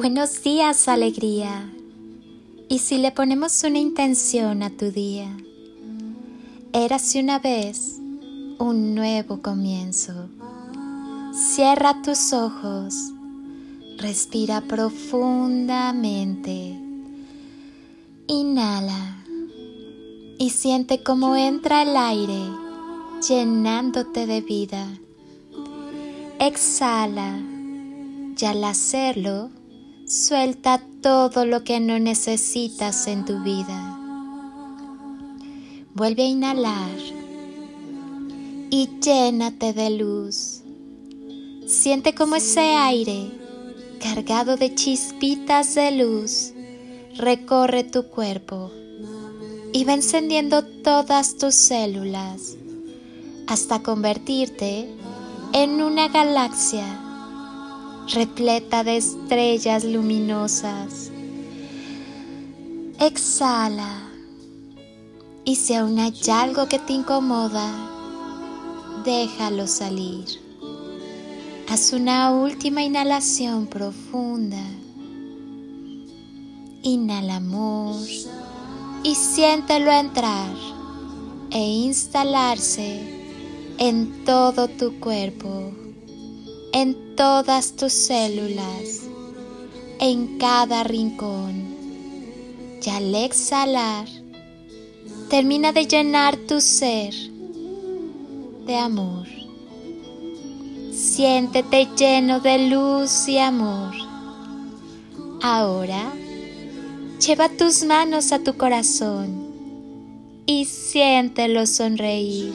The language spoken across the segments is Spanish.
Buenos días, alegría. Y si le ponemos una intención a tu día, érase una vez un nuevo comienzo. Cierra tus ojos, respira profundamente, inhala y siente cómo entra el aire llenándote de vida. Exhala y al hacerlo, Suelta todo lo que no necesitas en tu vida. Vuelve a inhalar y llénate de luz. Siente como ese aire cargado de chispitas de luz recorre tu cuerpo y va encendiendo todas tus células hasta convertirte en una galaxia repleta de estrellas luminosas. Exhala. Y si aún hay algo que te incomoda, déjalo salir. Haz una última inhalación profunda. Inhala amor y siéntelo entrar e instalarse en todo tu cuerpo en todas tus células, en cada rincón. Y al exhalar, termina de llenar tu ser de amor. Siéntete lleno de luz y amor. Ahora, lleva tus manos a tu corazón y siéntelo sonreír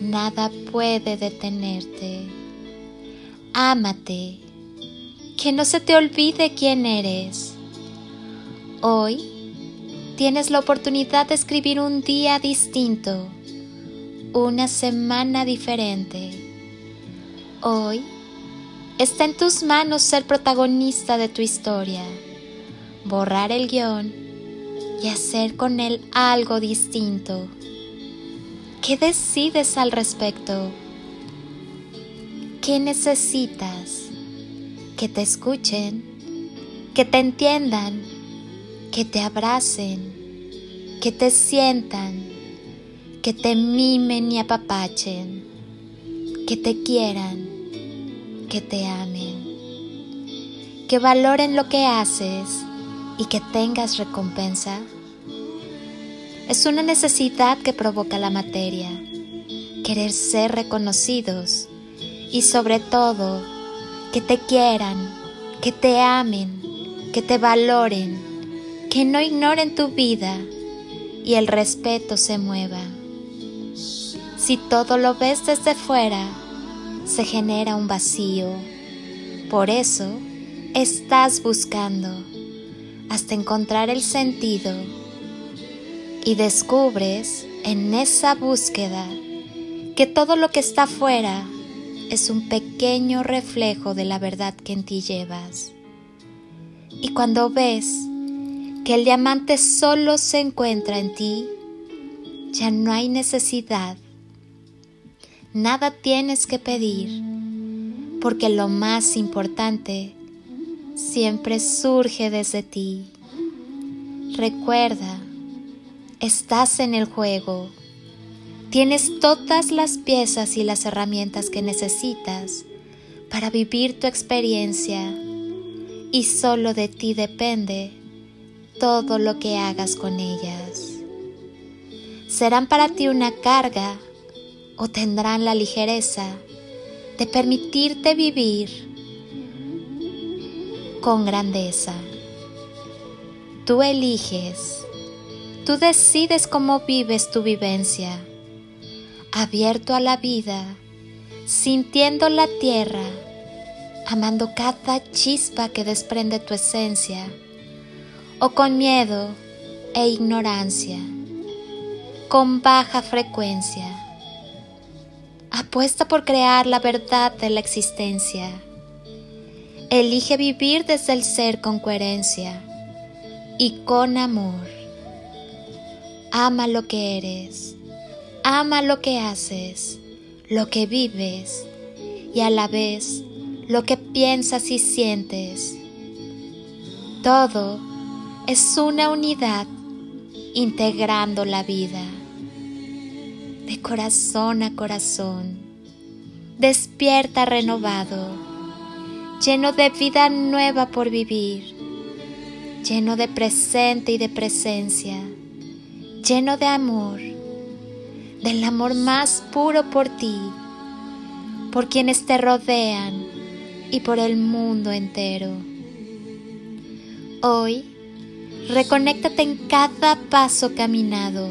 nada puede detenerte. Ámate, que no se te olvide quién eres. Hoy tienes la oportunidad de escribir un día distinto, una semana diferente. Hoy está en tus manos ser protagonista de tu historia, borrar el guion y hacer con él algo distinto. ¿Qué decides al respecto? ¿Qué necesitas? Que te escuchen, que te entiendan, que te abracen, que te sientan, que te mimen y apapachen, que te quieran, que te amen, que valoren lo que haces y que tengas recompensa es una necesidad que provoca la materia, querer ser reconocidos y sobre todo que te quieran, que te amen, que te valoren, que no ignoren tu vida y el respeto se mueva. Si todo lo ves desde fuera, se genera un vacío. Por eso estás buscando hasta encontrar el sentido y descubres en esa búsqueda que todo lo que está afuera es un pequeño reflejo de la verdad que en ti llevas. Y cuando ves que el diamante solo se encuentra en ti, ya no hay necesidad. Nada tienes que pedir, porque lo más importante siempre surge desde ti. Recuerda Estás en el juego. Tienes todas las piezas y las herramientas que necesitas para vivir tu experiencia y solo de ti depende todo lo que hagas con ellas. Serán para ti una carga o tendrán la ligereza de permitirte vivir con grandeza. Tú eliges Tú decides cómo vives tu vivencia, abierto a la vida, sintiendo la tierra, amando cada chispa que desprende tu esencia, o con miedo e ignorancia, con baja frecuencia. Apuesta por crear la verdad de la existencia. Elige vivir desde el ser con coherencia y con amor. Ama lo que eres, ama lo que haces, lo que vives y a la vez lo que piensas y sientes. Todo es una unidad integrando la vida. De corazón a corazón, despierta renovado, lleno de vida nueva por vivir, lleno de presente y de presencia, lleno de amor, del amor más puro por ti, por quienes te rodean y por el mundo entero. Hoy, reconéctate en cada paso caminado,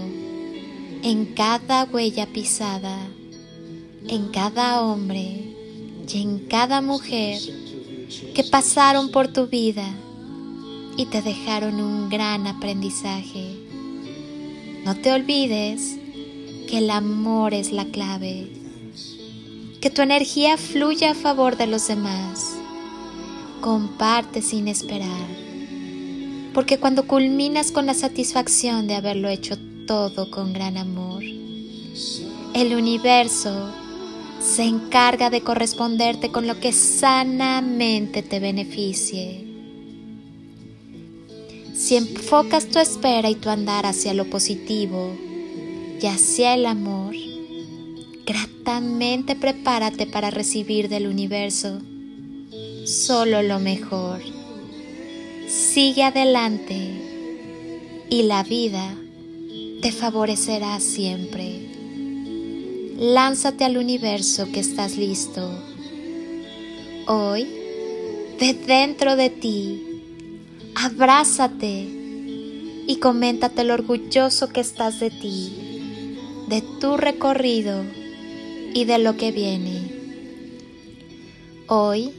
en cada huella pisada, en cada hombre y en cada mujer que pasaron por tu vida y te dejaron un gran aprendizaje. No te olvides que el amor es la clave que tu energía fluya a favor de los demás. Comparte sin esperar, porque cuando culminas con la satisfacción de haberlo hecho todo con gran amor, el universo se encarga de corresponderte con lo que sanamente te beneficie. Si enfocas tu espera y tu andar hacia lo positivo y hacia el amor, gratamente prepárate para recibir del universo solo lo mejor. Sigue adelante y la vida te favorecerá siempre. Lánzate al universo que estás listo. Hoy, de dentro de ti, abrázate y coméntate lo orgulloso que estás de ti, de tu recorrido y de lo que viene. Hoy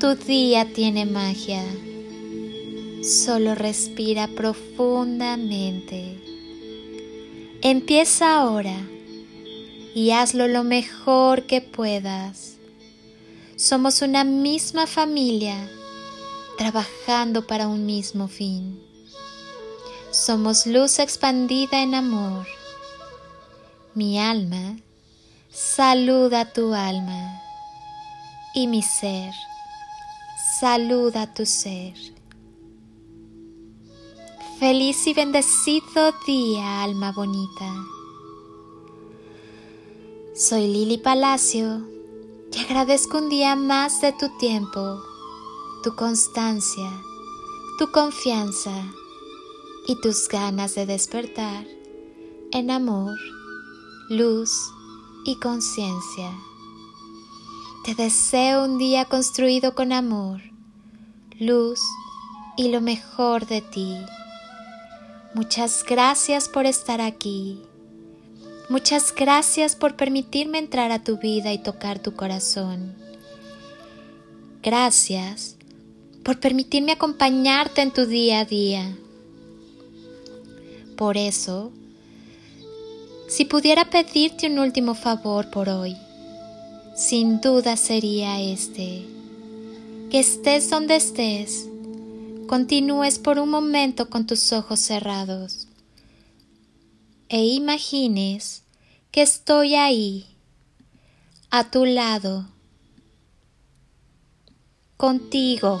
tu día tiene magia. Solo respira profundamente. Empieza ahora y hazlo lo mejor que puedas. Somos una misma familia trabajando para un mismo fin. Somos luz expandida en amor. Mi alma saluda tu alma y mi ser, saluda tu ser. Feliz y bendecido día, alma bonita. Soy Lili Palacio y agradezco un día más de tu tiempo, tu constancia, tu confianza y tus ganas de despertar en amor, luz y conciencia. Te deseo un día construido con amor, luz y lo mejor de ti. Muchas gracias por estar aquí. Muchas gracias por permitirme entrar a tu vida y tocar tu corazón. Gracias por permitirme acompañarte en tu día a día. Por eso, si pudiera pedirte un último favor por hoy, sin duda sería este. Que estés donde estés, continúes por un momento con tus ojos cerrados e imagines que estoy ahí, a tu lado, contigo,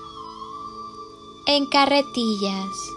en carretillas